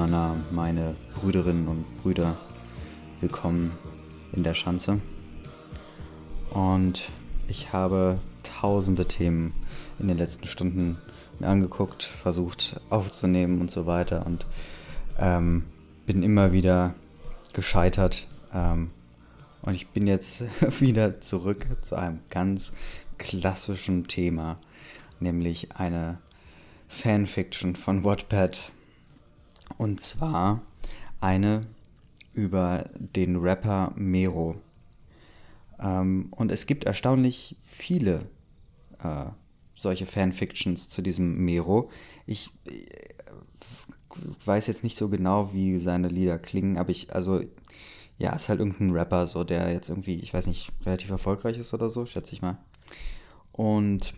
Na, na, meine Brüderinnen und Brüder, willkommen in der Schanze. Und ich habe tausende Themen in den letzten Stunden mir angeguckt, versucht aufzunehmen und so weiter und ähm, bin immer wieder gescheitert. Ähm, und ich bin jetzt wieder zurück zu einem ganz klassischen Thema, nämlich eine Fanfiction von Wattpad. Und zwar eine über den Rapper Mero. Ähm, und es gibt erstaunlich viele äh, solche Fanfictions zu diesem Mero. Ich äh, weiß jetzt nicht so genau, wie seine Lieder klingen, aber ich, also, ja, ist halt irgendein Rapper, so, der jetzt irgendwie, ich weiß nicht, relativ erfolgreich ist oder so, schätze ich mal. Und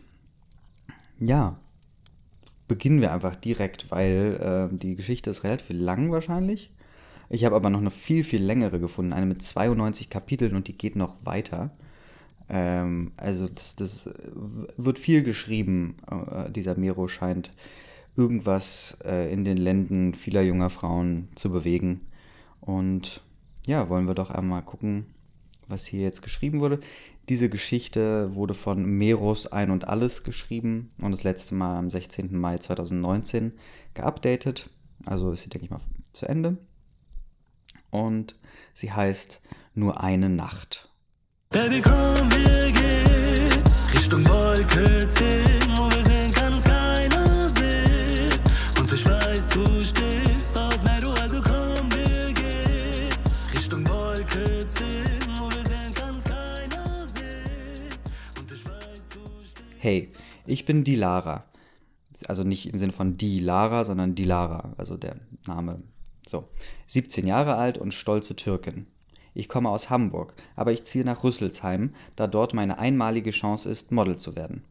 ja, beginnen wir einfach direkt, weil äh, die Geschichte ist relativ lang wahrscheinlich. Ich habe aber noch eine viel, viel längere gefunden, eine mit 92 Kapiteln und die geht noch weiter. Ähm, also das, das, wird viel geschrieben. Äh, dieser Mero scheint irgendwas äh, in den Lenden vieler junger Frauen zu bewegen. Und ja, wollen wir doch einmal gucken, was hier jetzt geschrieben wurde. Diese Geschichte wurde von Meros Ein und Alles geschrieben und das letzte Mal am 16. Mai 2019 geupdatet. Also ist sie, denke ich mal, zu Ende. Und sie heißt Nur eine Nacht. Baby, komm, wir gehen Richtung Wolke 10, wo wir sind, kann uns keiner sehen. Und ich weiß, du stehst Hey, ich bin die Lara. Also nicht im Sinne von die Lara, sondern die Lara, also der Name. So, 17 Jahre alt und stolze Türkin. Ich komme aus Hamburg, aber ich ziehe nach Rüsselsheim, da dort meine einmalige Chance ist, Model zu werden.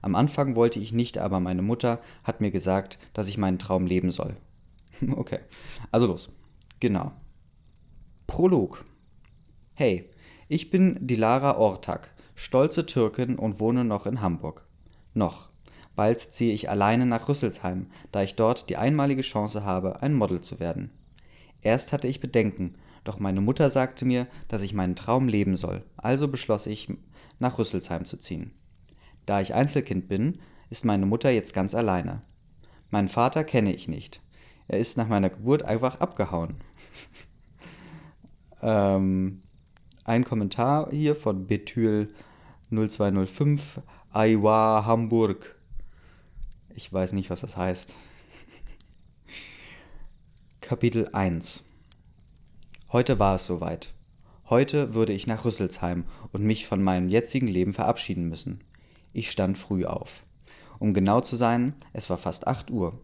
Am Anfang wollte ich nicht, aber meine Mutter hat mir gesagt, dass ich meinen Traum leben soll. okay, also los. Genau. Prolog. Hey, ich bin die Lara Ortak, stolze Türkin und wohne noch in Hamburg. Noch. Bald ziehe ich alleine nach Rüsselsheim, da ich dort die einmalige Chance habe, ein Model zu werden. Erst hatte ich Bedenken, doch meine Mutter sagte mir, dass ich meinen Traum leben soll, also beschloss ich, nach Rüsselsheim zu ziehen. Da ich Einzelkind bin, ist meine Mutter jetzt ganz alleine. Meinen Vater kenne ich nicht. Er ist nach meiner Geburt einfach abgehauen. ähm, ein Kommentar hier von Betül 0205 Aiwa Hamburg. Ich weiß nicht, was das heißt. Kapitel 1 Heute war es soweit. Heute würde ich nach Rüsselsheim und mich von meinem jetzigen Leben verabschieden müssen. Ich stand früh auf. Um genau zu sein, es war fast 8 Uhr.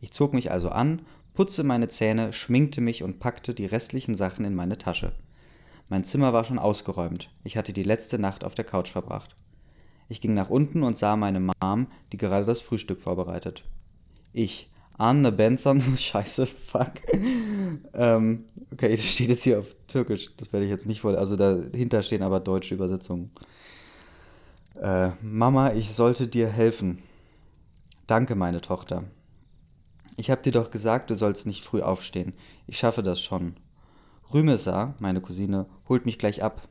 Ich zog mich also an, putzte meine Zähne, schminkte mich und packte die restlichen Sachen in meine Tasche. Mein Zimmer war schon ausgeräumt. Ich hatte die letzte Nacht auf der Couch verbracht. Ich ging nach unten und sah meine Mom, die gerade das Frühstück vorbereitet. Ich, Anne Benson, scheiße, fuck. ähm, okay, das steht jetzt hier auf Türkisch, das werde ich jetzt nicht voll, also dahinter stehen aber deutsche Übersetzungen. Äh, Mama, ich sollte dir helfen. Danke, meine Tochter. Ich hab dir doch gesagt, du sollst nicht früh aufstehen. Ich schaffe das schon. Rümesa, meine Cousine, holt mich gleich ab.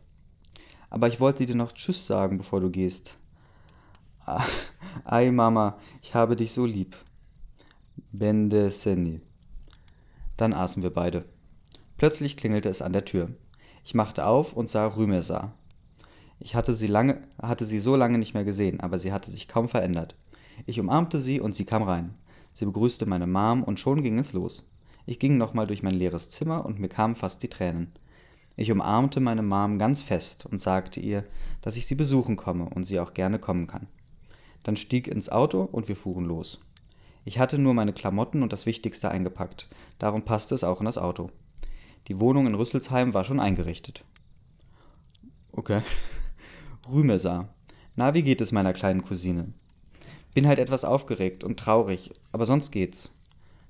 Aber ich wollte dir noch Tschüss sagen, bevor du gehst. Ei, Mama, ich habe dich so lieb. Bende Seni. Dann aßen wir beide. Plötzlich klingelte es an der Tür. Ich machte auf und sah Rümesa. Ich hatte sie, lange, hatte sie so lange nicht mehr gesehen, aber sie hatte sich kaum verändert. Ich umarmte sie und sie kam rein. Sie begrüßte meine Mom und schon ging es los. Ich ging nochmal durch mein leeres Zimmer und mir kamen fast die Tränen. Ich umarmte meine Mom ganz fest und sagte ihr, dass ich sie besuchen komme und sie auch gerne kommen kann. Dann stieg ins Auto und wir fuhren los. Ich hatte nur meine Klamotten und das Wichtigste eingepackt, darum passte es auch in das Auto. Die Wohnung in Rüsselsheim war schon eingerichtet. Okay. Rümesar. Na, wie geht es meiner kleinen Cousine? Bin halt etwas aufgeregt und traurig, aber sonst geht's.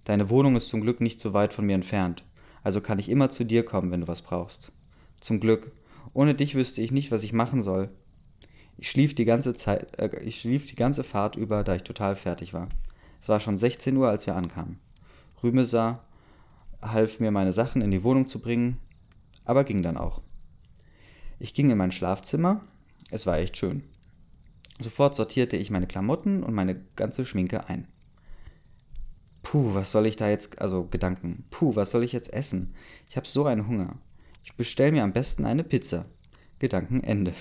Deine Wohnung ist zum Glück nicht so weit von mir entfernt, also kann ich immer zu dir kommen, wenn du was brauchst. Zum Glück. Ohne dich wüsste ich nicht, was ich machen soll. Ich schlief die ganze Zeit, äh, ich schlief die ganze Fahrt über, da ich total fertig war. Es war schon 16 Uhr, als wir ankamen. Rümesa half mir meine Sachen in die Wohnung zu bringen, aber ging dann auch. Ich ging in mein Schlafzimmer, es war echt schön. Sofort sortierte ich meine Klamotten und meine ganze Schminke ein. Puh, was soll ich da jetzt, also Gedanken, puh, was soll ich jetzt essen? Ich habe so einen Hunger. Ich bestell mir am besten eine Pizza. Gedanken Ende.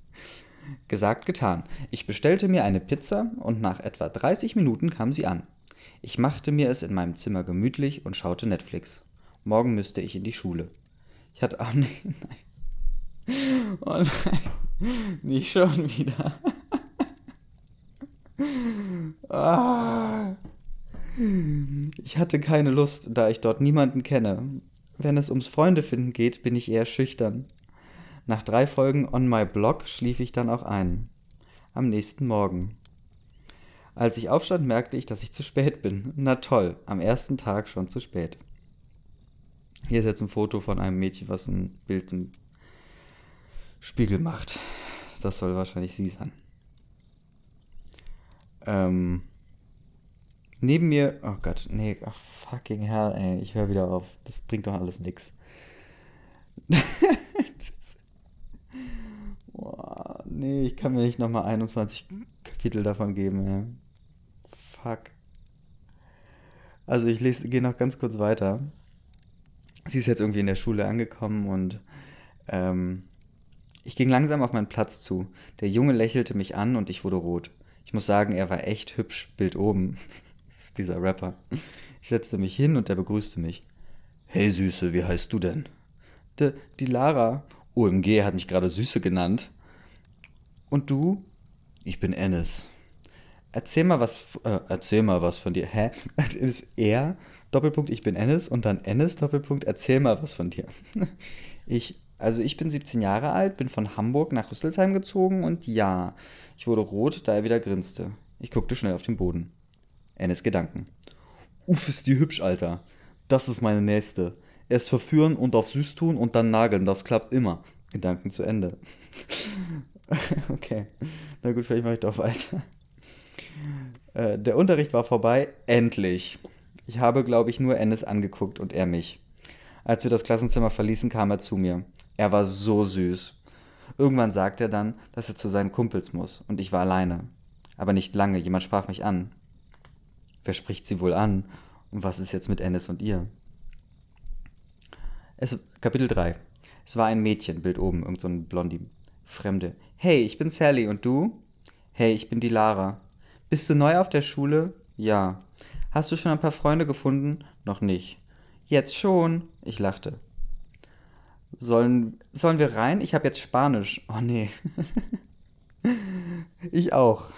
Gesagt, getan. Ich bestellte mir eine Pizza und nach etwa 30 Minuten kam sie an. Ich machte mir es in meinem Zimmer gemütlich und schaute Netflix. Morgen müsste ich in die Schule. Ich hatte. Oh nein, nein. Oh nein. Nicht schon wieder. ah. Ich hatte keine Lust, da ich dort niemanden kenne. Wenn es ums Freunde finden geht, bin ich eher schüchtern. Nach drei Folgen On My Blog schlief ich dann auch ein. Am nächsten Morgen. Als ich aufstand, merkte ich, dass ich zu spät bin. Na toll, am ersten Tag schon zu spät. Hier ist jetzt ein Foto von einem Mädchen, was ein Bild im Spiegel macht. Das soll wahrscheinlich sie sein. Ähm, neben mir, oh Gott, nee, oh fucking hell, ey, ich höre wieder auf. Das bringt doch alles nix. Boah, nee, ich kann mir nicht nochmal 21 Kapitel davon geben, ey. Fuck. Also ich gehe noch ganz kurz weiter. Sie ist jetzt irgendwie in der Schule angekommen und ähm, ich ging langsam auf meinen Platz zu. Der Junge lächelte mich an und ich wurde rot. Ich muss sagen, er war echt hübsch. Bild oben. das ist dieser Rapper. Ich setzte mich hin und er begrüßte mich. Hey Süße, wie heißt du denn? De, die Lara. OMG hat mich gerade Süße genannt. Und du? Ich bin Ennis. Erzähl mal was, äh, erzähl mal was von dir. Hä? Ist er, Doppelpunkt, ich bin Ennis und dann Ennis, Doppelpunkt, erzähl mal was von dir. Ich, also ich bin 17 Jahre alt, bin von Hamburg nach Rüsselsheim gezogen und ja, ich wurde rot, da er wieder grinste. Ich guckte schnell auf den Boden. Ennis Gedanken. Uff, ist die hübsch, Alter. Das ist meine nächste. Erst verführen und auf süß tun und dann nageln, das klappt immer. Gedanken zu Ende. okay. Na gut, vielleicht mache ich doch weiter. Äh, der Unterricht war vorbei, endlich. Ich habe, glaube ich, nur Ennis angeguckt und er mich. Als wir das Klassenzimmer verließen, kam er zu mir. Er war so süß. Irgendwann sagte er dann, dass er zu seinen Kumpels muss, und ich war alleine. Aber nicht lange, jemand sprach mich an. Wer spricht sie wohl an? Und was ist jetzt mit Ennis und ihr? Es, Kapitel 3. Es war ein Mädchen, Bild oben, irgend so ein Blondie. Fremde. Hey, ich bin Sally und du? Hey, ich bin die Lara. Bist du neu auf der Schule? Ja. Hast du schon ein paar Freunde gefunden? Noch nicht. Jetzt schon. Ich lachte. Sollen, sollen wir rein? Ich habe jetzt Spanisch. Oh nee. ich auch.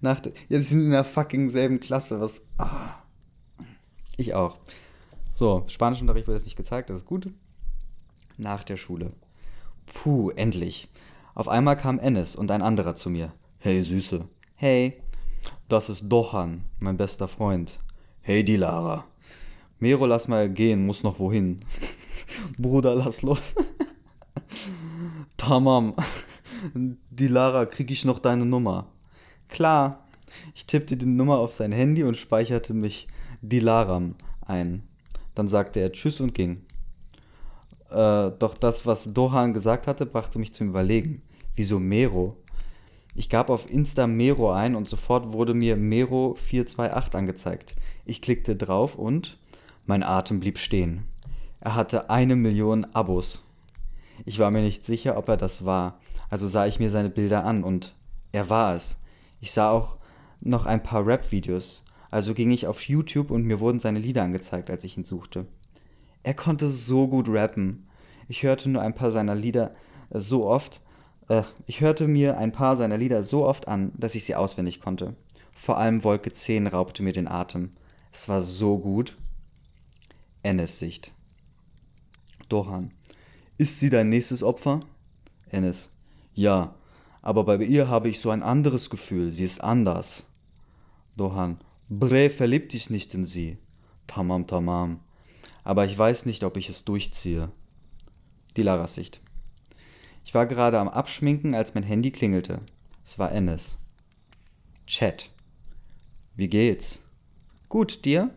Nach, jetzt sind wir in der fucking selben Klasse. Was. Ah. Ich auch. So, Spanischunterricht wird jetzt nicht gezeigt, das ist gut. Nach der Schule. Puh, endlich. Auf einmal kam Ennis und ein anderer zu mir. Hey, Süße. Hey. Das ist Dohan, mein bester Freund. Hey, die Lara. Mero, lass mal gehen, muss noch wohin. Bruder, lass los. Tamam. Die Lara, krieg ich noch deine Nummer? Klar. Ich tippte die Nummer auf sein Handy und speicherte mich Dilaram ein. Dann sagte er Tschüss und ging. Äh, doch das, was Dohan gesagt hatte, brachte mich zum Überlegen. Wieso Mero? Ich gab auf Insta Mero ein und sofort wurde mir Mero 428 angezeigt. Ich klickte drauf und mein Atem blieb stehen. Er hatte eine Million Abos. Ich war mir nicht sicher, ob er das war, also sah ich mir seine Bilder an und er war es. Ich sah auch noch ein paar Rap-Videos, also ging ich auf YouTube und mir wurden seine Lieder angezeigt, als ich ihn suchte. Er konnte so gut rappen. Ich hörte nur ein paar seiner Lieder so oft, äh, ich hörte mir ein paar seiner Lieder so oft an, dass ich sie auswendig konnte. Vor allem Wolke 10 raubte mir den Atem. Es war so gut. Ennis Sicht. Dohan. Ist sie dein nächstes Opfer? Ennis. Ja, aber bei ihr habe ich so ein anderes Gefühl. Sie ist anders. Dohan. Bre, verlieb dich nicht in sie. Tamam, tamam. Aber ich weiß nicht, ob ich es durchziehe. Die Laras Sicht. Ich war gerade am Abschminken, als mein Handy klingelte. Es war Ennis. Chat. Wie geht's? Gut, dir?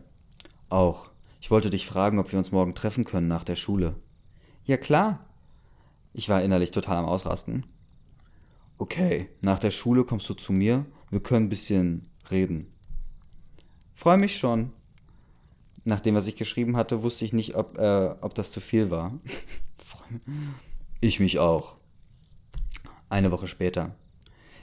Auch. Ich wollte dich fragen, ob wir uns morgen treffen können nach der Schule. Ja klar. Ich war innerlich total am Ausrasten. Okay, nach der Schule kommst du zu mir, wir können ein bisschen reden. Freue mich schon. Nach dem, was ich geschrieben hatte, wusste ich nicht, ob, äh, ob das zu viel war. ich mich auch. Eine Woche später.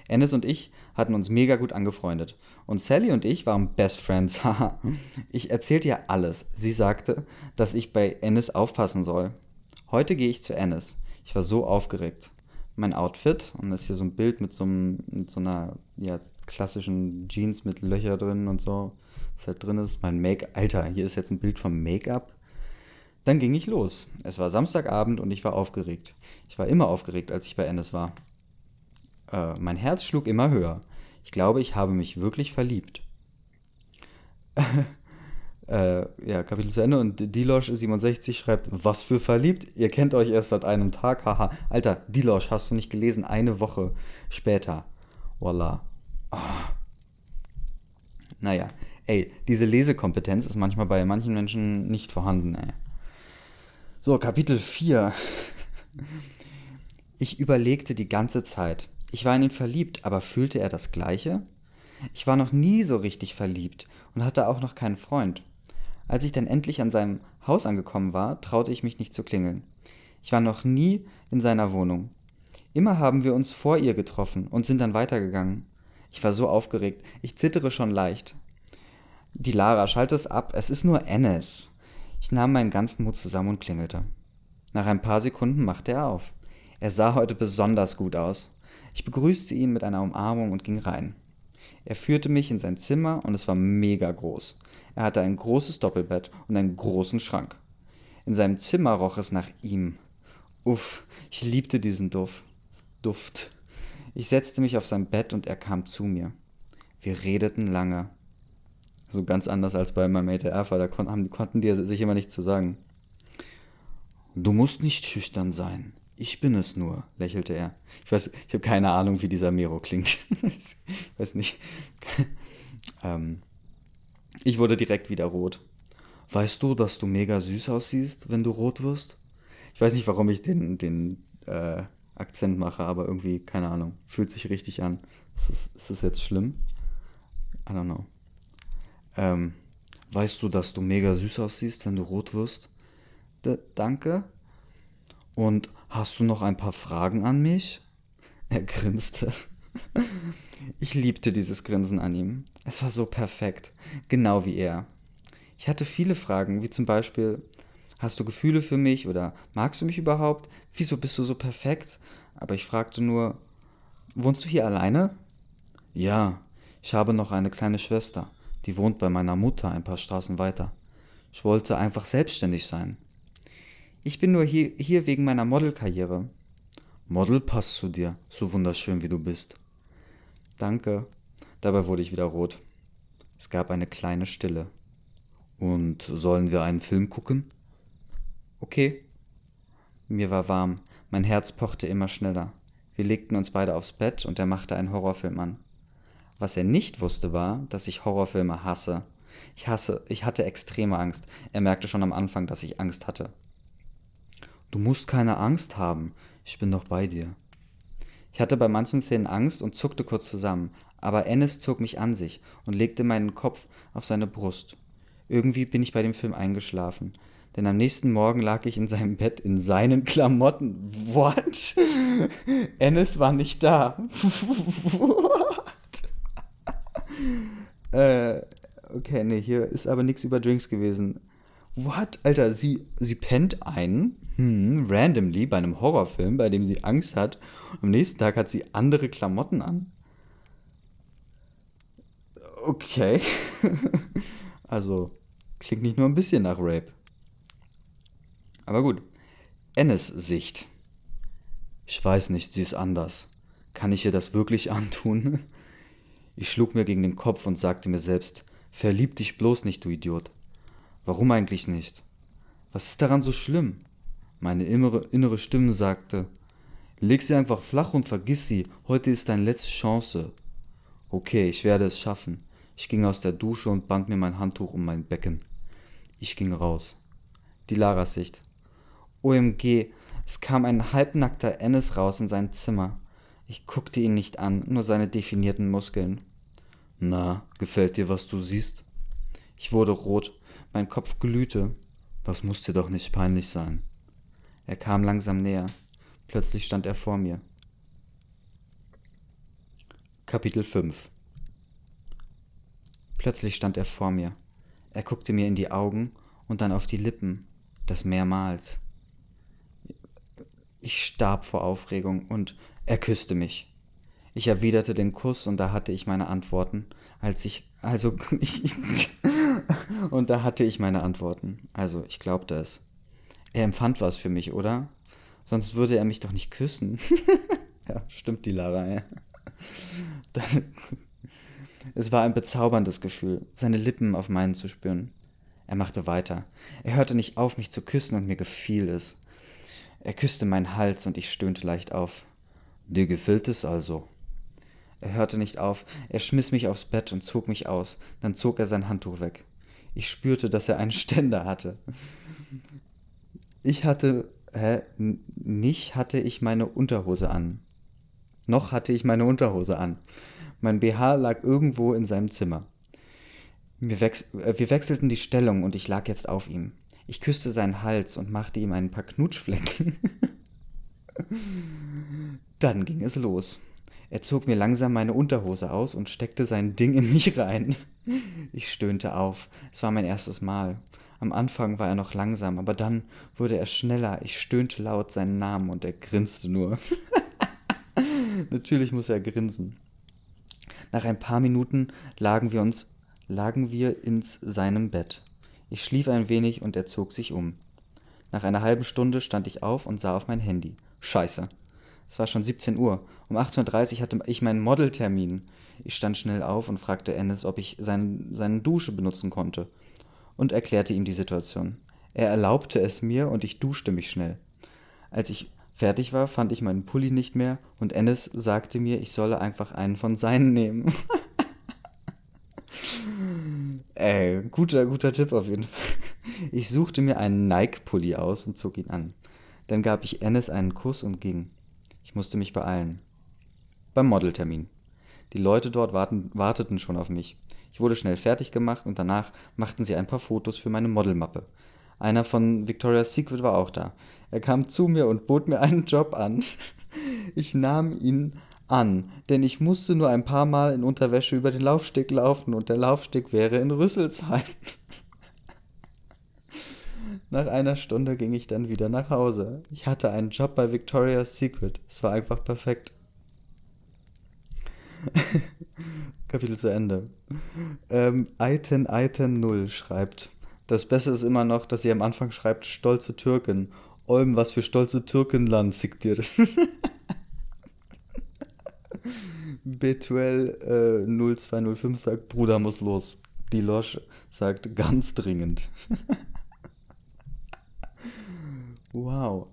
Ennis und ich hatten uns mega gut angefreundet. Und Sally und ich waren Best Friends. ich erzählte ihr alles. Sie sagte, dass ich bei Ennis aufpassen soll. Heute gehe ich zu Ennis. Ich war so aufgeregt. Mein Outfit, und das ist hier so ein Bild mit so, einem, mit so einer ja, klassischen Jeans mit Löcher drin und so, was halt drin ist. Mein Make-up. Alter, hier ist jetzt ein Bild vom Make-up. Dann ging ich los. Es war Samstagabend und ich war aufgeregt. Ich war immer aufgeregt, als ich bei Ennis war. Äh, mein Herz schlug immer höher. Ich glaube, ich habe mich wirklich verliebt. äh, ja, Kapitel zu Ende und Dilosh67 schreibt, was für verliebt? Ihr kennt euch erst seit einem Tag, haha. Alter, Dilosh, hast du nicht gelesen? Eine Woche später. Voila. Oh. Naja, ey, diese Lesekompetenz ist manchmal bei manchen Menschen nicht vorhanden, ey. So, Kapitel 4. Ich überlegte die ganze Zeit. Ich war in ihn verliebt, aber fühlte er das Gleiche? Ich war noch nie so richtig verliebt und hatte auch noch keinen Freund. Als ich dann endlich an seinem Haus angekommen war, traute ich mich nicht zu klingeln. Ich war noch nie in seiner Wohnung. Immer haben wir uns vor ihr getroffen und sind dann weitergegangen. Ich war so aufgeregt, ich zittere schon leicht. Die Lara, schalte es ab, es ist nur Ennis. Ich nahm meinen ganzen Mut zusammen und klingelte. Nach ein paar Sekunden machte er auf. Er sah heute besonders gut aus. Ich begrüßte ihn mit einer Umarmung und ging rein. Er führte mich in sein Zimmer und es war mega groß. Er hatte ein großes Doppelbett und einen großen Schrank. In seinem Zimmer roch es nach ihm. Uff, ich liebte diesen Duft. Duft. Ich setzte mich auf sein Bett und er kam zu mir. Wir redeten lange. So ganz anders als bei meinem ATR, da kon konnten die sich immer nicht zu sagen. Du musst nicht schüchtern sein. Ich bin es nur, lächelte er. Ich weiß, ich habe keine Ahnung, wie dieser Mero klingt. ich weiß nicht. ähm, ich wurde direkt wieder rot. Weißt du, dass du mega süß aussiehst, wenn du rot wirst? Ich weiß nicht, warum ich den, den äh, Akzent mache, aber irgendwie, keine Ahnung, fühlt sich richtig an. Ist das, ist das jetzt schlimm? I don't know. Ähm, weißt du, dass du mega süß aussiehst, wenn du rot wirst? D danke. Und hast du noch ein paar Fragen an mich? Er grinste. Ich liebte dieses Grinsen an ihm. Es war so perfekt, genau wie er. Ich hatte viele Fragen, wie zum Beispiel, hast du Gefühle für mich oder magst du mich überhaupt? Wieso bist du so perfekt? Aber ich fragte nur, wohnst du hier alleine? Ja, ich habe noch eine kleine Schwester, die wohnt bei meiner Mutter ein paar Straßen weiter. Ich wollte einfach selbstständig sein. Ich bin nur hier, hier wegen meiner Modelkarriere. Model passt zu dir, so wunderschön wie du bist. Danke. Dabei wurde ich wieder rot. Es gab eine kleine Stille. Und sollen wir einen Film gucken? Okay. Mir war warm, mein Herz pochte immer schneller. Wir legten uns beide aufs Bett und er machte einen Horrorfilm an. Was er nicht wusste war, dass ich Horrorfilme hasse. Ich hasse, ich hatte extreme Angst. Er merkte schon am Anfang, dass ich Angst hatte. Du musst keine Angst haben, ich bin doch bei dir. Ich hatte bei manchen Szenen Angst und zuckte kurz zusammen, aber Ennis zog mich an sich und legte meinen Kopf auf seine Brust. Irgendwie bin ich bei dem Film eingeschlafen, denn am nächsten Morgen lag ich in seinem Bett in seinen Klamotten. What? Ennis war nicht da. What? äh, okay, nee, hier ist aber nichts über Drinks gewesen. What? Alter, sie, sie pennt ein hm, randomly bei einem Horrorfilm, bei dem sie Angst hat. Am nächsten Tag hat sie andere Klamotten an. Okay. also, klingt nicht nur ein bisschen nach Rape. Aber gut. Ennis Sicht. Ich weiß nicht, sie ist anders. Kann ich ihr das wirklich antun? Ich schlug mir gegen den Kopf und sagte mir selbst, verlieb dich bloß nicht, du Idiot. Warum eigentlich nicht? Was ist daran so schlimm? Meine innere, innere Stimme sagte, leg sie einfach flach und vergiss sie, heute ist deine letzte Chance. Okay, ich werde es schaffen. Ich ging aus der Dusche und band mir mein Handtuch um mein Becken. Ich ging raus. Die Lara-Sicht. OMG, es kam ein halbnackter Ennis raus in sein Zimmer. Ich guckte ihn nicht an, nur seine definierten Muskeln. Na, gefällt dir, was du siehst? Ich wurde rot, mein Kopf glühte. Das muss dir doch nicht peinlich sein. Er kam langsam näher. Plötzlich stand er vor mir. Kapitel 5 Plötzlich stand er vor mir. Er guckte mir in die Augen und dann auf die Lippen, das mehrmals. Ich starb vor Aufregung und er küsste mich. Ich erwiderte den Kuss und da hatte ich meine Antworten, als ich, also, und da hatte ich meine Antworten. Also, ich glaubte es. Er empfand was für mich, oder? Sonst würde er mich doch nicht küssen. ja, stimmt die Lara, ja. es war ein bezauberndes Gefühl, seine Lippen auf meinen zu spüren. Er machte weiter. Er hörte nicht auf, mich zu küssen, und mir gefiel es. Er küsste meinen Hals, und ich stöhnte leicht auf. Dir gefällt es also? Er hörte nicht auf, er schmiss mich aufs Bett und zog mich aus, dann zog er sein Handtuch weg. Ich spürte, dass er einen Ständer hatte. Ich hatte, hä, nicht hatte ich meine Unterhose an. Noch hatte ich meine Unterhose an. Mein BH lag irgendwo in seinem Zimmer. Wir, wechs äh, wir wechselten die Stellung und ich lag jetzt auf ihm. Ich küsste seinen Hals und machte ihm ein paar Knutschflecken. Dann ging es los. Er zog mir langsam meine Unterhose aus und steckte sein Ding in mich rein. Ich stöhnte auf. Es war mein erstes Mal. Am Anfang war er noch langsam, aber dann wurde er schneller. Ich stöhnte laut seinen Namen und er grinste nur. Natürlich muss er grinsen. Nach ein paar Minuten lagen wir uns, lagen wir ins seinem Bett. Ich schlief ein wenig und er zog sich um. Nach einer halben Stunde stand ich auf und sah auf mein Handy. Scheiße. Es war schon 17 Uhr. Um 18.30 Uhr hatte ich meinen Modeltermin. Ich stand schnell auf und fragte Ennis, ob ich sein, seine Dusche benutzen konnte und erklärte ihm die Situation. Er erlaubte es mir und ich duschte mich schnell. Als ich fertig war, fand ich meinen Pulli nicht mehr und Ennis sagte mir, ich solle einfach einen von seinen nehmen. Ey, guter, guter Tipp auf jeden Fall. Ich suchte mir einen Nike-Pulli aus und zog ihn an. Dann gab ich Ennis einen Kuss und ging. Ich musste mich beeilen. Beim Modeltermin. Die Leute dort warten, warteten schon auf mich. Wurde schnell fertig gemacht und danach machten sie ein paar Fotos für meine Modelmappe. Einer von Victoria's Secret war auch da. Er kam zu mir und bot mir einen Job an. Ich nahm ihn an, denn ich musste nur ein paar Mal in Unterwäsche über den Laufsteg laufen und der Laufsteg wäre in Rüsselsheim. Nach einer Stunde ging ich dann wieder nach Hause. Ich hatte einen Job bei Victoria's Secret. Es war einfach perfekt. Kapitel zu Ende. Ähm, Aiten Aiten 0 schreibt. Das Beste ist immer noch, dass sie am Anfang schreibt, stolze Türken. Olm, was für stolze Türkenland sieht dir. Betuel äh, 0205 sagt, Bruder muss los. Die Losch sagt, ganz dringend. Wow.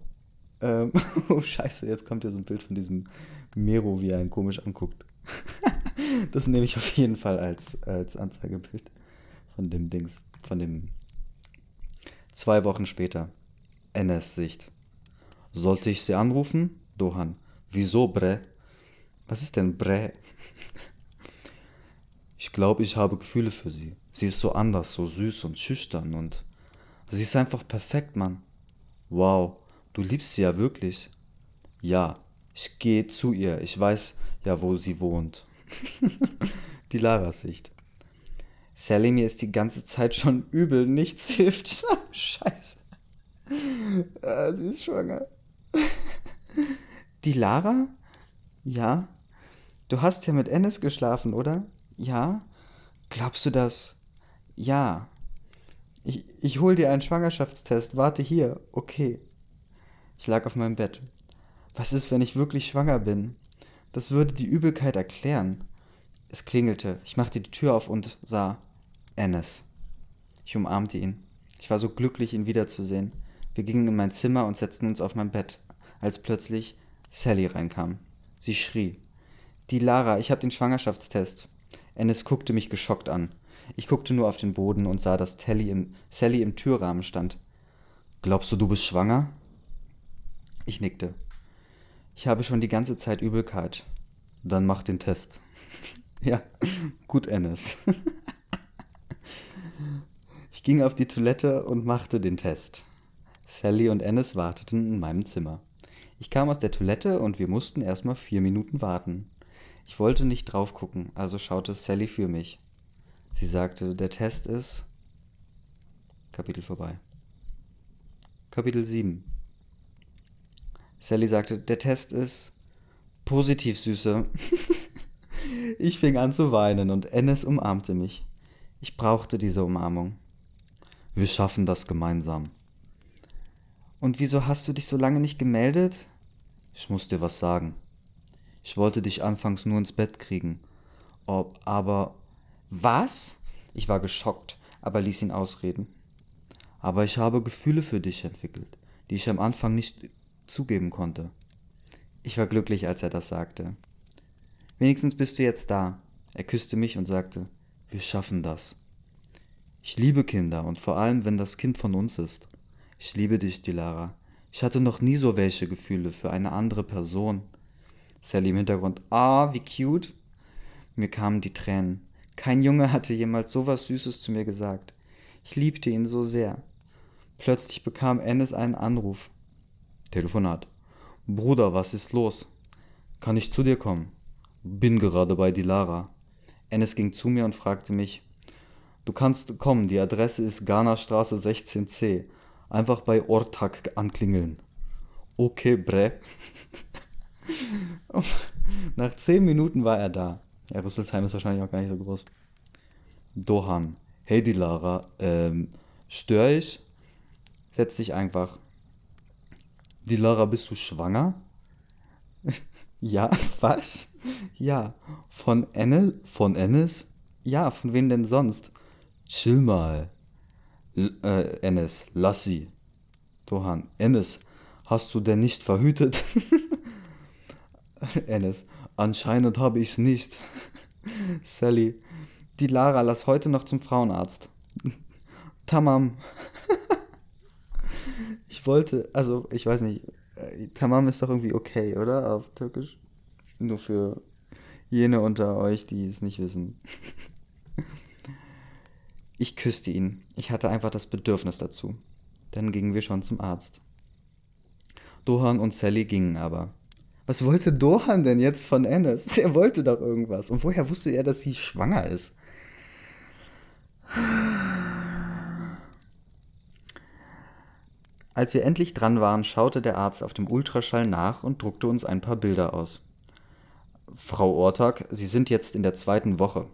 Ähm, oh, scheiße, jetzt kommt hier so ein Bild von diesem Mero, wie er ihn komisch anguckt. das nehme ich auf jeden Fall als, als Anzeigebild von dem Dings, von dem. Zwei Wochen später. NS-Sicht. Sollte ich sie anrufen? Dohan. Wieso, Bre? Was ist denn Bre? Ich glaube, ich habe Gefühle für sie. Sie ist so anders, so süß und schüchtern und sie ist einfach perfekt, Mann. Wow, du liebst sie ja wirklich. Ja, ich gehe zu ihr. Ich weiß ja, wo sie wohnt. die Laras Sicht. Sally, mir ist die ganze Zeit schon übel. Nichts hilft. Scheiße. Ah, sie ist schwanger. Die Lara? Ja. Du hast ja mit Ennis geschlafen, oder? Ja. Glaubst du das? Ja. Ich, ich hol dir einen Schwangerschaftstest. Warte hier. Okay. Ich lag auf meinem Bett. Was ist, wenn ich wirklich schwanger bin? Das würde die Übelkeit erklären. Es klingelte. Ich machte die Tür auf und sah Ennis. Ich umarmte ihn. Ich war so glücklich, ihn wiederzusehen. Wir gingen in mein Zimmer und setzten uns auf mein Bett, als plötzlich Sally reinkam. Sie schrie. Die Lara, ich hab den Schwangerschaftstest. Ennis guckte mich geschockt an. Ich guckte nur auf den Boden und sah, dass im, Sally im Türrahmen stand. Glaubst du, du bist schwanger? Ich nickte. Ich habe schon die ganze Zeit Übelkeit. Dann mach den Test. ja, gut, Ennis. ich ging auf die Toilette und machte den Test. Sally und Ennis warteten in meinem Zimmer. Ich kam aus der Toilette und wir mussten erstmal vier Minuten warten. Ich wollte nicht drauf gucken, also schaute Sally für mich. Sie sagte, der Test ist. Kapitel vorbei. Kapitel 7. Sally sagte, der Test ist positiv, Süße. ich fing an zu weinen und Ennis umarmte mich. Ich brauchte diese Umarmung. Wir schaffen das gemeinsam. Und wieso hast du dich so lange nicht gemeldet? Ich muss dir was sagen. Ich wollte dich anfangs nur ins Bett kriegen. Ob, aber. Was? Ich war geschockt, aber ließ ihn ausreden. Aber ich habe Gefühle für dich entwickelt, die ich am Anfang nicht zugeben konnte. Ich war glücklich, als er das sagte. Wenigstens bist du jetzt da. Er küsste mich und sagte, wir schaffen das. Ich liebe Kinder und vor allem, wenn das Kind von uns ist. Ich liebe dich, Dilara. Ich hatte noch nie so welche Gefühle für eine andere Person. Sally im Hintergrund. Ah, wie cute. Mir kamen die Tränen. Kein Junge hatte jemals so was Süßes zu mir gesagt. Ich liebte ihn so sehr. Plötzlich bekam Ennis einen Anruf. Telefonat. Bruder, was ist los? Kann ich zu dir kommen? Bin gerade bei Dilara. Ennis ging zu mir und fragte mich, Du kannst kommen, die Adresse ist Ghana Straße 16c. Einfach bei Ortak anklingeln. Okay, bre. Nach zehn Minuten war er da. Ja, Rüsselsheim ist wahrscheinlich auch gar nicht so groß. Dohan. Hey, die Lara. Ähm, stör ich? Setz dich einfach. Die Lara, bist du schwanger? ja, was? Ja. Von Ennis? Von Ennis? Ja, von wem denn sonst? Chill mal. Äh, Enes, lass sie. Dohan, Enes, hast du denn nicht verhütet? Enes, anscheinend habe ich's nicht. Sally, die Lara, lass heute noch zum Frauenarzt. Tamam. Ich wollte, also ich weiß nicht, äh, Tamam ist doch irgendwie okay, oder? Auf Türkisch. Nur für jene unter euch, die es nicht wissen. Ich küsste ihn. Ich hatte einfach das Bedürfnis dazu. Dann gingen wir schon zum Arzt. Dohan und Sally gingen aber. Was wollte Dohan denn jetzt von Ennis? Er wollte doch irgendwas. Und woher wusste er, dass sie schwanger ist? Als wir endlich dran waren, schaute der Arzt auf dem Ultraschall nach und druckte uns ein paar Bilder aus. Frau Ortag, Sie sind jetzt in der zweiten Woche.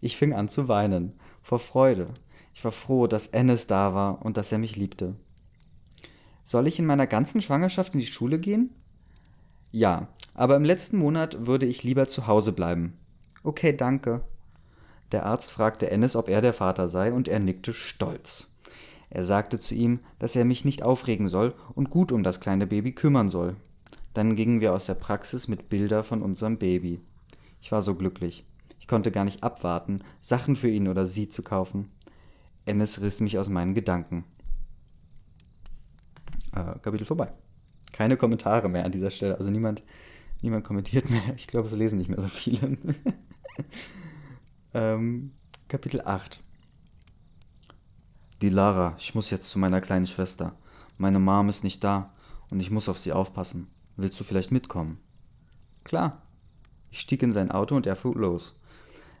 Ich fing an zu weinen vor Freude. Ich war froh, dass Ennis da war und dass er mich liebte. Soll ich in meiner ganzen Schwangerschaft in die Schule gehen? Ja, aber im letzten Monat würde ich lieber zu Hause bleiben. Okay, danke. Der Arzt fragte Ennis, ob er der Vater sei, und er nickte stolz. Er sagte zu ihm, dass er mich nicht aufregen soll und gut um das kleine Baby kümmern soll. Dann gingen wir aus der Praxis mit Bilder von unserem Baby. Ich war so glücklich. Ich konnte gar nicht abwarten, Sachen für ihn oder sie zu kaufen. Ennis riss mich aus meinen Gedanken. Äh, Kapitel vorbei. Keine Kommentare mehr an dieser Stelle. Also niemand, niemand kommentiert mehr. Ich glaube, es lesen nicht mehr so viele. ähm, Kapitel 8. Die Lara, ich muss jetzt zu meiner kleinen Schwester. Meine Mom ist nicht da und ich muss auf sie aufpassen. Willst du vielleicht mitkommen? Klar. Ich stieg in sein Auto und er fuhr los.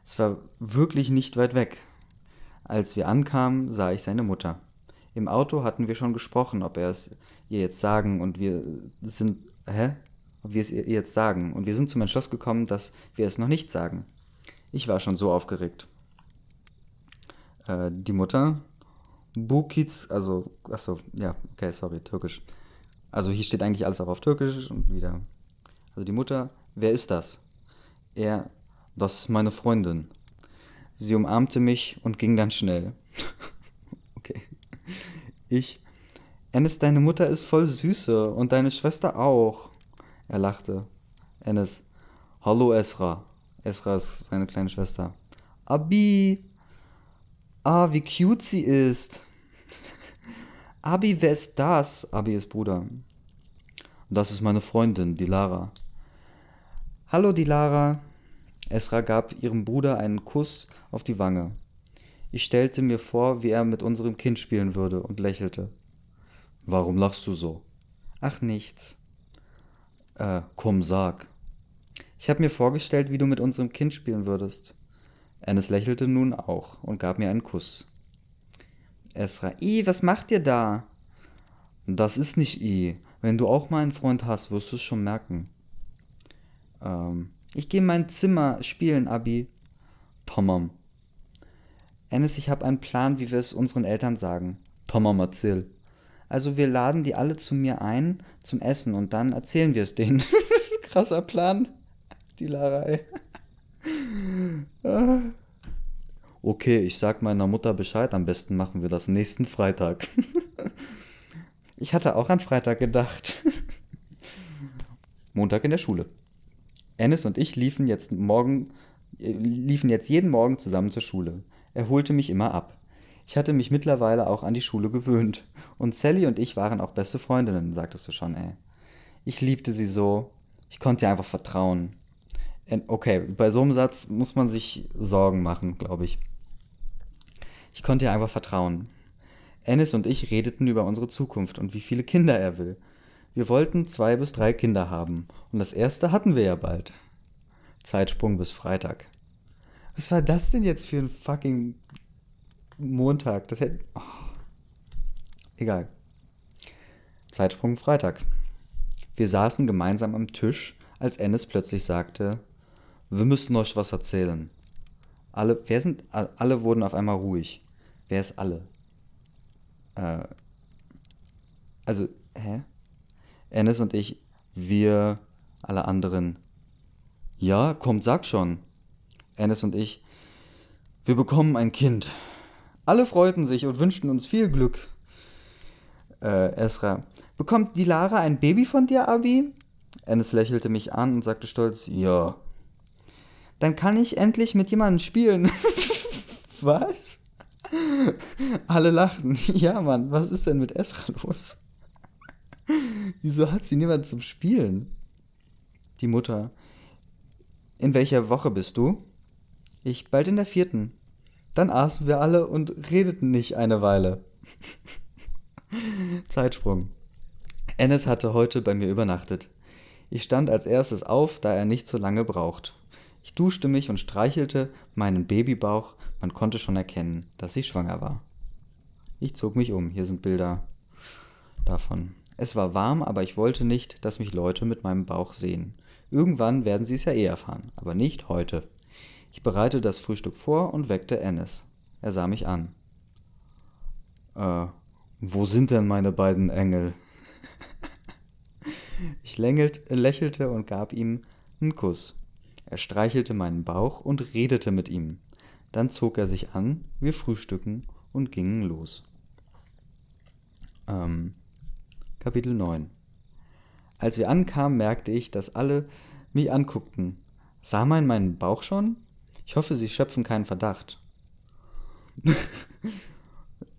Es war wirklich nicht weit weg. Als wir ankamen, sah ich seine Mutter. Im Auto hatten wir schon gesprochen, ob er es ihr jetzt sagen und wir sind. Hä? Ob wir es ihr jetzt sagen. Und wir sind zum Entschluss gekommen, dass wir es noch nicht sagen. Ich war schon so aufgeregt. Äh, die Mutter. Bukiz, also, achso, ja, okay, sorry, türkisch. Also hier steht eigentlich alles auch auf türkisch und wieder. Also die Mutter, wer ist das? Er, das ist meine Freundin. Sie umarmte mich und ging dann schnell. okay. Ich. Ennis, deine Mutter ist voll süße und deine Schwester auch. Er lachte. Ennis. Hallo Esra. Esra ist seine kleine Schwester. Abi. Ah, wie cute sie ist. Abi, wer ist das? Abi ist Bruder. Das ist meine Freundin, die Lara. Hallo, die Lara. Esra gab ihrem Bruder einen Kuss auf die Wange. Ich stellte mir vor, wie er mit unserem Kind spielen würde und lächelte. Warum lachst du so? Ach nichts. Äh, komm, sag. Ich habe mir vorgestellt, wie du mit unserem Kind spielen würdest. Ennis lächelte nun auch und gab mir einen Kuss. Esra, I, was macht ihr da? Das ist nicht I. Wenn du auch mal einen Freund hast, wirst du es schon merken. Ähm, ich gehe in mein Zimmer spielen, Abi. Tomam. Ennis, ich habe einen Plan, wie wir es unseren Eltern sagen. Tomam, erzähl. Also wir laden die alle zu mir ein zum Essen und dann erzählen wir es denen. Krasser Plan. Die Lara, ey. Okay, ich sag meiner Mutter Bescheid. Am besten machen wir das nächsten Freitag. ich hatte auch an Freitag gedacht. Montag in der Schule. Ennis und ich liefen jetzt morgen, äh, liefen jetzt jeden Morgen zusammen zur Schule. Er holte mich immer ab. Ich hatte mich mittlerweile auch an die Schule gewöhnt. Und Sally und ich waren auch beste Freundinnen, sagtest du schon, ey. Ich liebte sie so. Ich konnte ihr einfach vertrauen. Okay, bei so einem Satz muss man sich Sorgen machen, glaube ich. Ich konnte ihr einfach vertrauen. Ennis und ich redeten über unsere Zukunft und wie viele Kinder er will. Wir wollten zwei bis drei Kinder haben. Und das erste hatten wir ja bald. Zeitsprung bis Freitag. Was war das denn jetzt für ein fucking Montag? Das hätte. Oh. Egal. Zeitsprung Freitag. Wir saßen gemeinsam am Tisch, als Ennis plötzlich sagte: Wir müssen euch was erzählen. Alle, wer sind, alle wurden auf einmal ruhig. Wer ist alle? Äh, also, hä? Ennis und ich, wir, alle anderen. Ja, kommt, sag schon. Ennis und ich, wir bekommen ein Kind. Alle freuten sich und wünschten uns viel Glück. Äh, Esra, bekommt die Lara ein Baby von dir, Abi? Ennis lächelte mich an und sagte stolz, ja. Dann kann ich endlich mit jemandem spielen. was? Alle lachten. Ja, Mann, was ist denn mit Esra los? Wieso hat sie niemand zum Spielen? Die Mutter. In welcher Woche bist du? Ich bald in der vierten. Dann aßen wir alle und redeten nicht eine Weile. Zeitsprung. Ennis hatte heute bei mir übernachtet. Ich stand als erstes auf, da er nicht so lange braucht. Ich duschte mich und streichelte meinen Babybauch. Man konnte schon erkennen, dass sie schwanger war. Ich zog mich um. Hier sind Bilder davon. Es war warm, aber ich wollte nicht, dass mich Leute mit meinem Bauch sehen. Irgendwann werden sie es ja eh erfahren, aber nicht heute. Ich bereitete das Frühstück vor und weckte Ennis. Er sah mich an. Äh, wo sind denn meine beiden Engel? ich lächelte und gab ihm einen Kuss. Er streichelte meinen Bauch und redete mit ihm. Dann zog er sich an, wir frühstücken und gingen los. Ähm, Kapitel 9 Als wir ankamen, merkte ich, dass alle mich anguckten. Sah man meinen Bauch schon? Ich hoffe, sie schöpfen keinen Verdacht.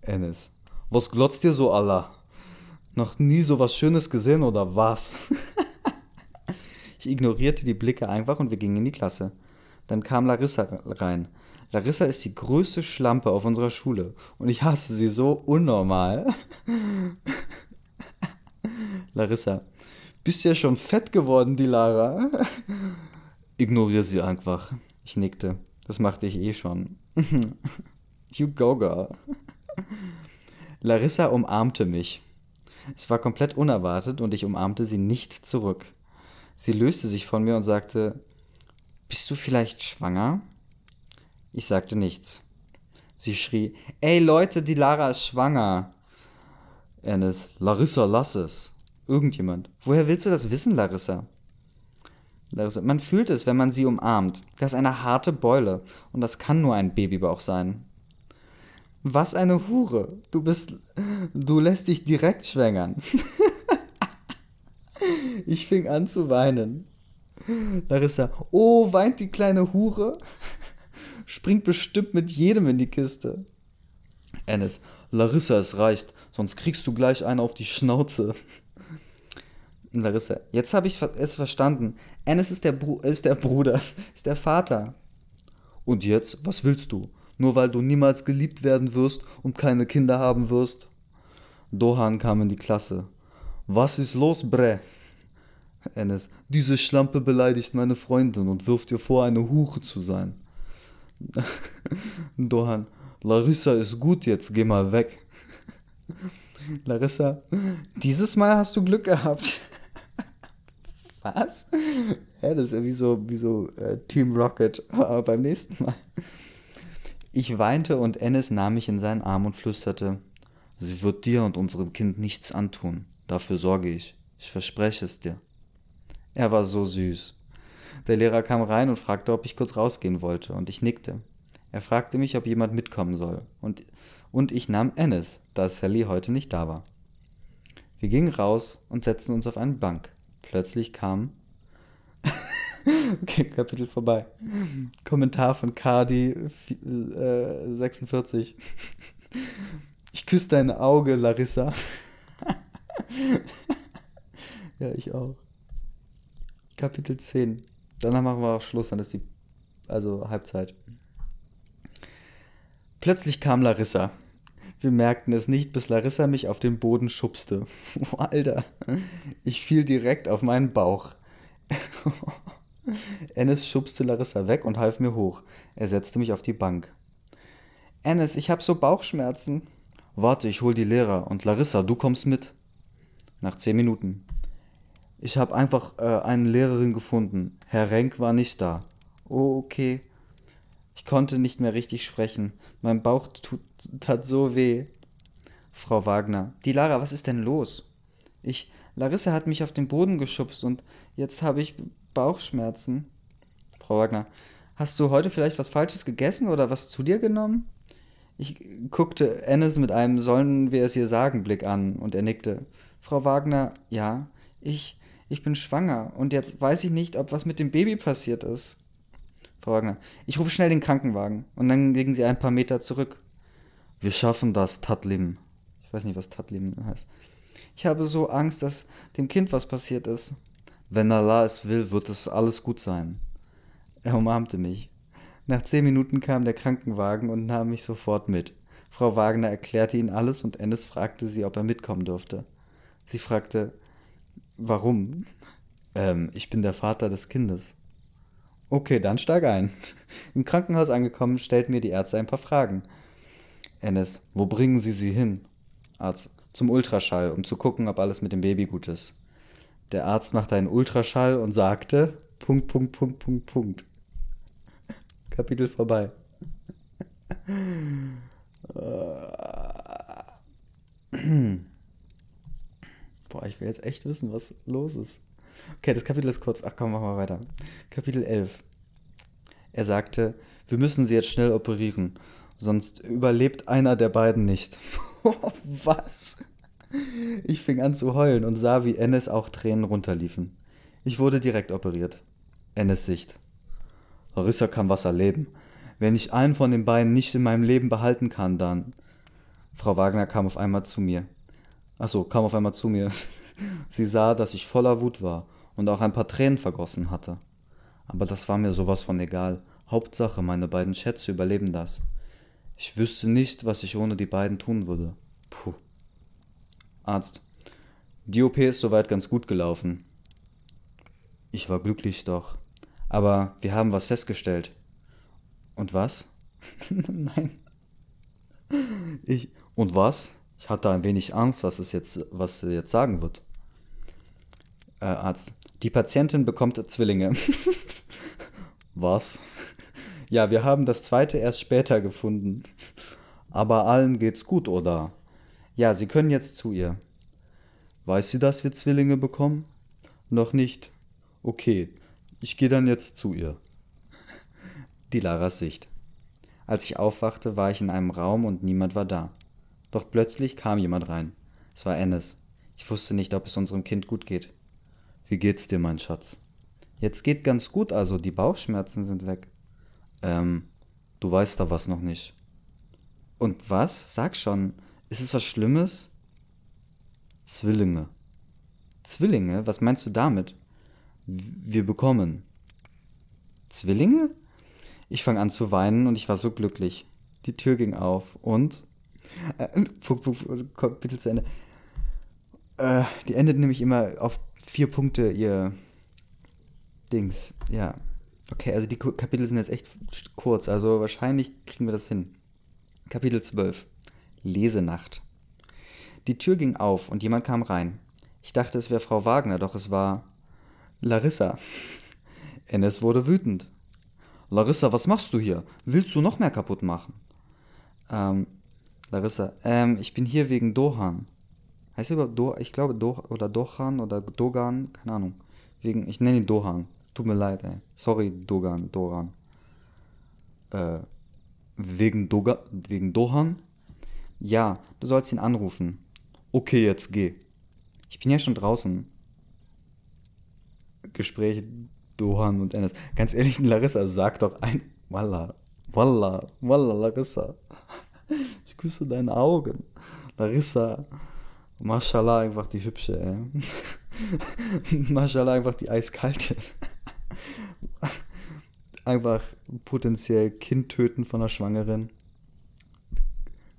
Ennis. Was glotzt dir so, Allah? Noch nie so was Schönes gesehen oder was? ich ignorierte die Blicke einfach und wir gingen in die Klasse. Dann kam Larissa rein. Larissa ist die größte Schlampe auf unserer Schule und ich hasse sie so unnormal. Larissa. Bist ja schon fett geworden, die Lara. Ignoriere sie einfach. Ich nickte. Das machte ich eh schon. you go, girl. Larissa umarmte mich. Es war komplett unerwartet und ich umarmte sie nicht zurück. Sie löste sich von mir und sagte, Bist du vielleicht schwanger? Ich sagte nichts. Sie schrie, Ey Leute, die Lara ist schwanger. Ennis, Larissa, lass es. Irgendjemand. Woher willst du das wissen, Larissa? Larissa, man fühlt es, wenn man sie umarmt. Das ist eine harte Beule. Und das kann nur ein Babybauch sein. Was eine Hure. Du bist. Du lässt dich direkt schwängern. ich fing an zu weinen. Larissa, oh, weint die kleine Hure? Springt bestimmt mit jedem in die Kiste. Ennis, Larissa, es reicht, sonst kriegst du gleich einen auf die Schnauze. Larissa, jetzt habe ich es verstanden. Ennis ist der, ist der Bruder, ist der Vater. Und jetzt, was willst du? Nur weil du niemals geliebt werden wirst und keine Kinder haben wirst? Dohan kam in die Klasse. Was ist los, bre? Ennis, diese Schlampe beleidigt meine Freundin und wirft ihr vor, eine Hure zu sein. Dohan, Larissa ist gut jetzt, geh mal weg. Larissa, dieses Mal hast du Glück gehabt. Was? Ja, das ist ja wie so, wie so äh, Team Rocket, aber beim nächsten Mal. Ich weinte und Ennis nahm mich in seinen Arm und flüsterte, sie wird dir und unserem Kind nichts antun. Dafür sorge ich. Ich verspreche es dir. Er war so süß. Der Lehrer kam rein und fragte, ob ich kurz rausgehen wollte, und ich nickte. Er fragte mich, ob jemand mitkommen soll, und, und ich nahm Ennis, da Sally heute nicht da war. Wir gingen raus und setzten uns auf eine Bank. Plötzlich kam. okay, Kapitel vorbei. Kommentar von Cardi äh, 46. Ich küsse dein Auge, Larissa. ja, ich auch. Kapitel 10. Danach machen wir auch Schluss, dann ist die. Also Halbzeit. Plötzlich kam Larissa. Wir merkten es nicht, bis Larissa mich auf den Boden schubste. Oh, Alter, ich fiel direkt auf meinen Bauch. Ennis schubste Larissa weg und half mir hoch. Er setzte mich auf die Bank. Ennis, ich hab so Bauchschmerzen. Warte, ich hol die Lehrer und Larissa, du kommst mit. Nach zehn Minuten. Ich hab einfach äh, eine Lehrerin gefunden. Herr Renk war nicht da. Oh, okay. Ich konnte nicht mehr richtig sprechen. Mein Bauch tut, tat so weh. Frau Wagner. Die Lara, was ist denn los? Ich. Larissa hat mich auf den Boden geschubst und jetzt habe ich Bauchschmerzen. Frau Wagner. Hast du heute vielleicht was Falsches gegessen oder was zu dir genommen? Ich guckte Ennis mit einem Sollen wir es ihr sagen Blick an und er nickte. Frau Wagner, ja, ich, ich bin schwanger und jetzt weiß ich nicht, ob was mit dem Baby passiert ist. Frau Wagner, ich rufe schnell den Krankenwagen. Und dann legen sie ein paar Meter zurück. Wir schaffen das, Tatlim. Ich weiß nicht, was Tatlim heißt. Ich habe so Angst, dass dem Kind was passiert ist. Wenn Allah es will, wird es alles gut sein. Er umarmte mich. Nach zehn Minuten kam der Krankenwagen und nahm mich sofort mit. Frau Wagner erklärte ihn alles und Ennis fragte sie, ob er mitkommen durfte. Sie fragte, warum? Ähm, ich bin der Vater des Kindes. Okay, dann steig ein. Im Krankenhaus angekommen, stellten mir die Ärzte ein paar Fragen. Ennis, wo bringen Sie sie hin? Arzt, zum Ultraschall, um zu gucken, ob alles mit dem Baby gut ist. Der Arzt machte einen Ultraschall und sagte, Punkt, Punkt, Punkt, Punkt, Punkt. Kapitel vorbei. Boah, ich will jetzt echt wissen, was los ist. Okay, das Kapitel ist kurz. Ach komm, machen wir weiter. Kapitel 11. Er sagte, wir müssen sie jetzt schnell operieren, sonst überlebt einer der beiden nicht. Was? Ich fing an zu heulen und sah, wie Ennis auch Tränen runterliefen. Ich wurde direkt operiert. Ennis Sicht. Larissa kann was erleben. Wenn ich einen von den beiden nicht in meinem Leben behalten kann, dann. Frau Wagner kam auf einmal zu mir. Achso, kam auf einmal zu mir. Sie sah, dass ich voller Wut war und auch ein paar Tränen vergossen hatte. Aber das war mir sowas von egal. Hauptsache, meine beiden Schätze überleben das. Ich wüsste nicht, was ich ohne die beiden tun würde. Puh. Arzt. Die OP ist soweit ganz gut gelaufen. Ich war glücklich doch. Aber wir haben was festgestellt. Und was? Nein. Ich. Und was? Ich hatte ein wenig Angst, was es jetzt, was sie jetzt sagen wird. Äh, Arzt. Die Patientin bekommt Zwillinge. was? Ja, wir haben das zweite erst später gefunden. Aber allen geht's gut, oder? Ja, Sie können jetzt zu ihr. Weiß sie, dass wir Zwillinge bekommen? Noch nicht. Okay, ich gehe dann jetzt zu ihr. Die Laras Sicht. Als ich aufwachte, war ich in einem Raum und niemand war da. Doch plötzlich kam jemand rein. Es war Ennis. Ich wusste nicht, ob es unserem Kind gut geht. Wie geht's dir, mein Schatz? Jetzt geht ganz gut, also die Bauchschmerzen sind weg. Ähm, du weißt da was noch nicht. Und was? Sag schon. Ist es was Schlimmes? Zwillinge. Zwillinge? Was meinst du damit? Wir bekommen. Zwillinge? Ich fange an zu weinen und ich war so glücklich. Die Tür ging auf und. Punkt, Punkt, bitte zu Ende. Äh, die endet nämlich immer auf vier Punkte, ihr Dings. Ja. Okay, also die Kapitel sind jetzt echt kurz, also wahrscheinlich kriegen wir das hin. Kapitel 12. Lesenacht. Die Tür ging auf und jemand kam rein. Ich dachte, es wäre Frau Wagner, doch es war Larissa. Ennis wurde wütend. Larissa, was machst du hier? Willst du noch mehr kaputt machen? Ähm, Larissa, ähm, ich bin hier wegen Dohan. Heißt er überhaupt Do Ich glaube Do oder Dohan oder Dogan, keine Ahnung. Wegen, ich nenne ihn Dohan. Tut mir leid, ey. Sorry, Dogan, Doran. Äh, wegen Doga, wegen Dohan? Ja, du sollst ihn anrufen. Okay, jetzt geh. Ich bin ja schon draußen. Gespräch Dohan und Enes. Ganz ehrlich, Larissa, sag doch ein. Walla, Walla, Walla, Larissa. Küsse deine Augen. Larissa. Mashallah, einfach die hübsche, ey. Mashallah, einfach die eiskalte. Einfach potenziell Kind töten von einer Schwangeren.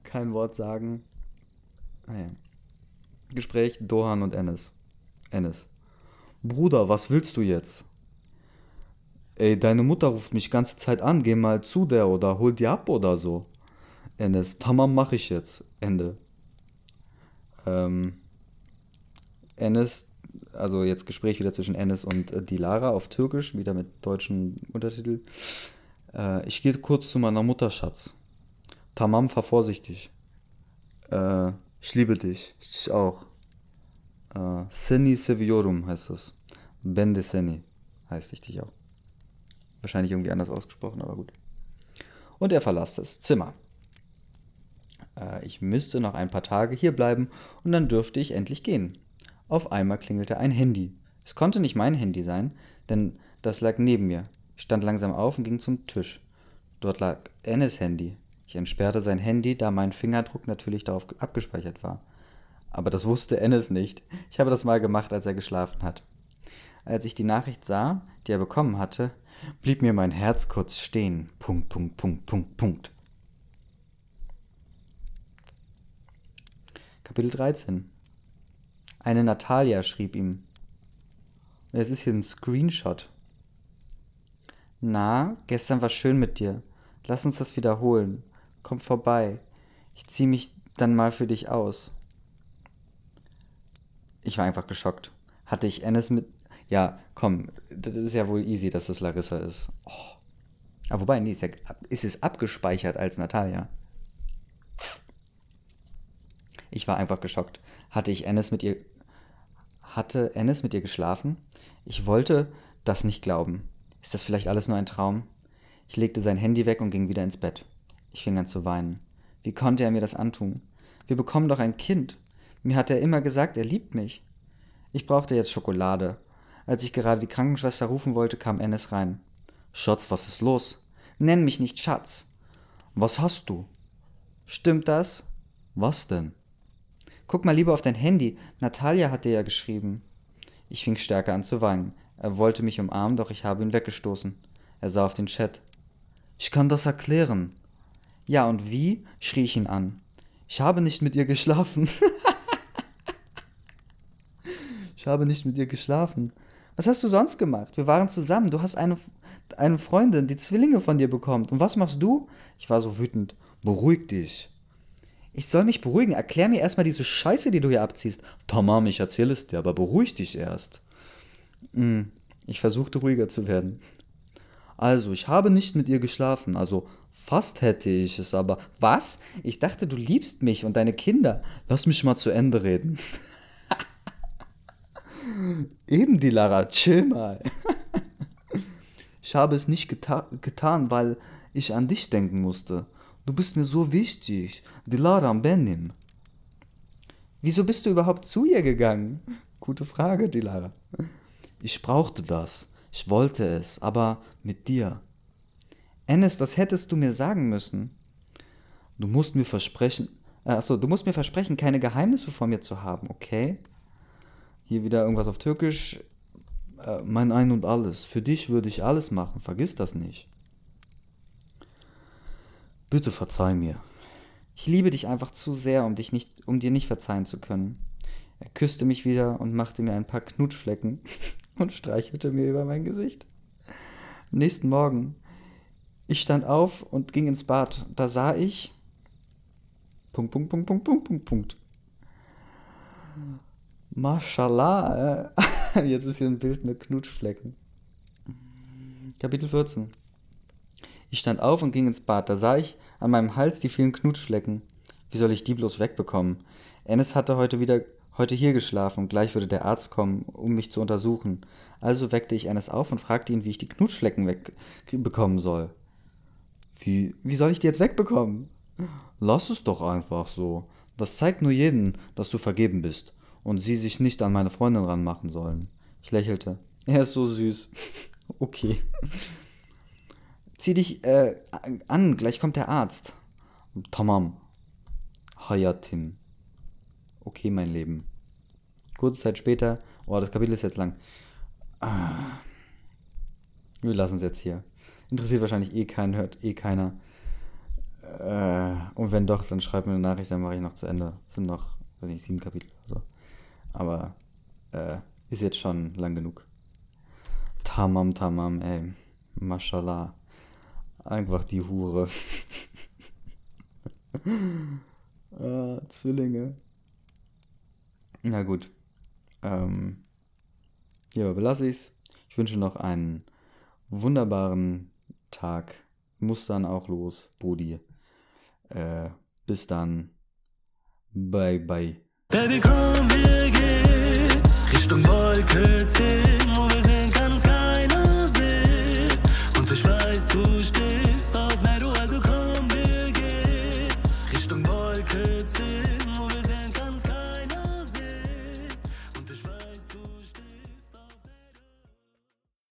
Kein Wort sagen. Naja. Ah Gespräch Dohan und Ennis. Ennis. Bruder, was willst du jetzt? Ey, deine Mutter ruft mich ganze Zeit an, geh mal zu der oder hol die ab oder so. Ennis, tamam mach ich jetzt. Ende. Ähm, Ennis, also jetzt Gespräch wieder zwischen Ennis und äh, Dilara auf Türkisch, wieder mit deutschen Untertitel. Äh, ich gehe kurz zu meiner Mutter, Schatz. Tamam, fahr vorsichtig. Äh, ich liebe dich. Ich auch. Äh, Seni Seviorum heißt es. Bende Seni heißt ich dich auch. Wahrscheinlich irgendwie anders ausgesprochen, aber gut. Und er verlässt das Zimmer. Äh, ich müsste noch ein paar Tage hier bleiben und dann dürfte ich endlich gehen. Auf einmal klingelte ein Handy. Es konnte nicht mein Handy sein, denn das lag neben mir. Ich stand langsam auf und ging zum Tisch. Dort lag Ennis Handy. Ich entsperrte sein Handy, da mein Fingerdruck natürlich darauf abgespeichert war. Aber das wusste Ennis nicht. Ich habe das mal gemacht, als er geschlafen hat. Als ich die Nachricht sah, die er bekommen hatte, blieb mir mein Herz kurz stehen. Punkt, Punkt, Punkt, Punkt, Punkt. Kapitel 13 Eine Natalia schrieb ihm. Es ist hier ein Screenshot. Na, gestern war schön mit dir. Lass uns das wiederholen. Komm vorbei. Ich zieh mich dann mal für dich aus. Ich war einfach geschockt. Hatte ich Ennis mit. Ja, komm, das ist ja wohl easy, dass das Larissa ist. Oh. Aber wobei, nee, ist, ja, ist es abgespeichert als Natalia. Ich war einfach geschockt. Hatte ich Ennis mit ihr. Hatte Ennis mit ihr geschlafen? Ich wollte das nicht glauben. Ist das vielleicht alles nur ein Traum? Ich legte sein Handy weg und ging wieder ins Bett. Ich fing an zu weinen. Wie konnte er mir das antun? Wir bekommen doch ein Kind. Mir hat er immer gesagt, er liebt mich. Ich brauchte jetzt Schokolade. Als ich gerade die Krankenschwester rufen wollte, kam Ennis rein. Schatz, was ist los? Nenn mich nicht Schatz. Was hast du? Stimmt das? Was denn? Guck mal lieber auf dein Handy. Natalia hat dir ja geschrieben. Ich fing stärker an zu weinen. Er wollte mich umarmen, doch ich habe ihn weggestoßen. Er sah auf den Chat. Ich kann das erklären. Ja, und wie? schrie ich ihn an. Ich habe nicht mit ihr geschlafen. ich habe nicht mit ihr geschlafen. Was hast du sonst gemacht? Wir waren zusammen. Du hast eine, eine Freundin, die Zwillinge von dir bekommt. Und was machst du? Ich war so wütend. Beruhig dich. Ich soll mich beruhigen. Erklär mir erstmal diese Scheiße, die du hier abziehst. Tamam, ich erzähle es dir, aber beruhig dich erst. Hm, ich versuchte ruhiger zu werden. Also, ich habe nicht mit ihr geschlafen. Also, fast hätte ich es, aber. Was? Ich dachte, du liebst mich und deine Kinder. Lass mich mal zu Ende reden. Eben die Lara, chill mal. ich habe es nicht geta getan, weil ich an dich denken musste. Du bist mir so wichtig. Dilara Benim. Wieso bist du überhaupt zu ihr gegangen? Gute Frage, Dilara. Ich brauchte das. Ich wollte es, aber mit dir. Ennis, das hättest du mir sagen müssen. Du musst mir versprechen, äh, achso, du musst mir versprechen, keine Geheimnisse vor mir zu haben, okay? Hier wieder irgendwas auf Türkisch. Äh, mein Ein und Alles. Für dich würde ich alles machen, vergiss das nicht. Bitte verzeih mir. Ich liebe dich einfach zu sehr, um, dich nicht, um dir nicht verzeihen zu können. Er küsste mich wieder und machte mir ein paar Knutschflecken und streichelte mir über mein Gesicht. Am nächsten Morgen. Ich stand auf und ging ins Bad. Da sah ich. Punkt, Punkt, Punkt, Punkt, Punkt, Punkt, Punkt. Mashallah. Äh. Jetzt ist hier ein Bild mit Knutschflecken. Kapitel 14. Ich stand auf und ging ins Bad. Da sah ich an meinem Hals die vielen Knutschflecken. Wie soll ich die bloß wegbekommen? Ennis hatte heute wieder heute hier geschlafen und gleich würde der Arzt kommen, um mich zu untersuchen. Also weckte ich Ennis auf und fragte ihn, wie ich die Knutschflecken wegbekommen soll. Wie, wie soll ich die jetzt wegbekommen? Lass es doch einfach so. Das zeigt nur jedem, dass du vergeben bist und sie sich nicht an meine Freundin ranmachen sollen. Ich lächelte. Er ist so süß. okay. Zieh dich äh, an, gleich kommt der Arzt. Tamam. Hayatim. Okay, mein Leben. Kurze Zeit später, oh, das Kapitel ist jetzt lang. Ah. Wir lassen es jetzt hier. Interessiert wahrscheinlich eh keinen, hört eh keiner. Äh, und wenn doch, dann schreibt mir eine Nachricht, dann mache ich noch zu Ende. Es sind noch, weiß nicht, sieben Kapitel oder so. Aber äh, ist jetzt schon lang genug. Tamam, tamam, ey. Mashallah. Einfach die Hure. ah, Zwillinge. Na gut. Ähm, hierbei belasse ich es. Ich wünsche noch einen wunderbaren Tag. Muss dann auch los, Brudi. Äh, bis dann. Bye, bye. Baby, komm, wir gehen Richtung Wolke 10, wo wir sind, uns keiner sehen. Und ich weiß, du stehst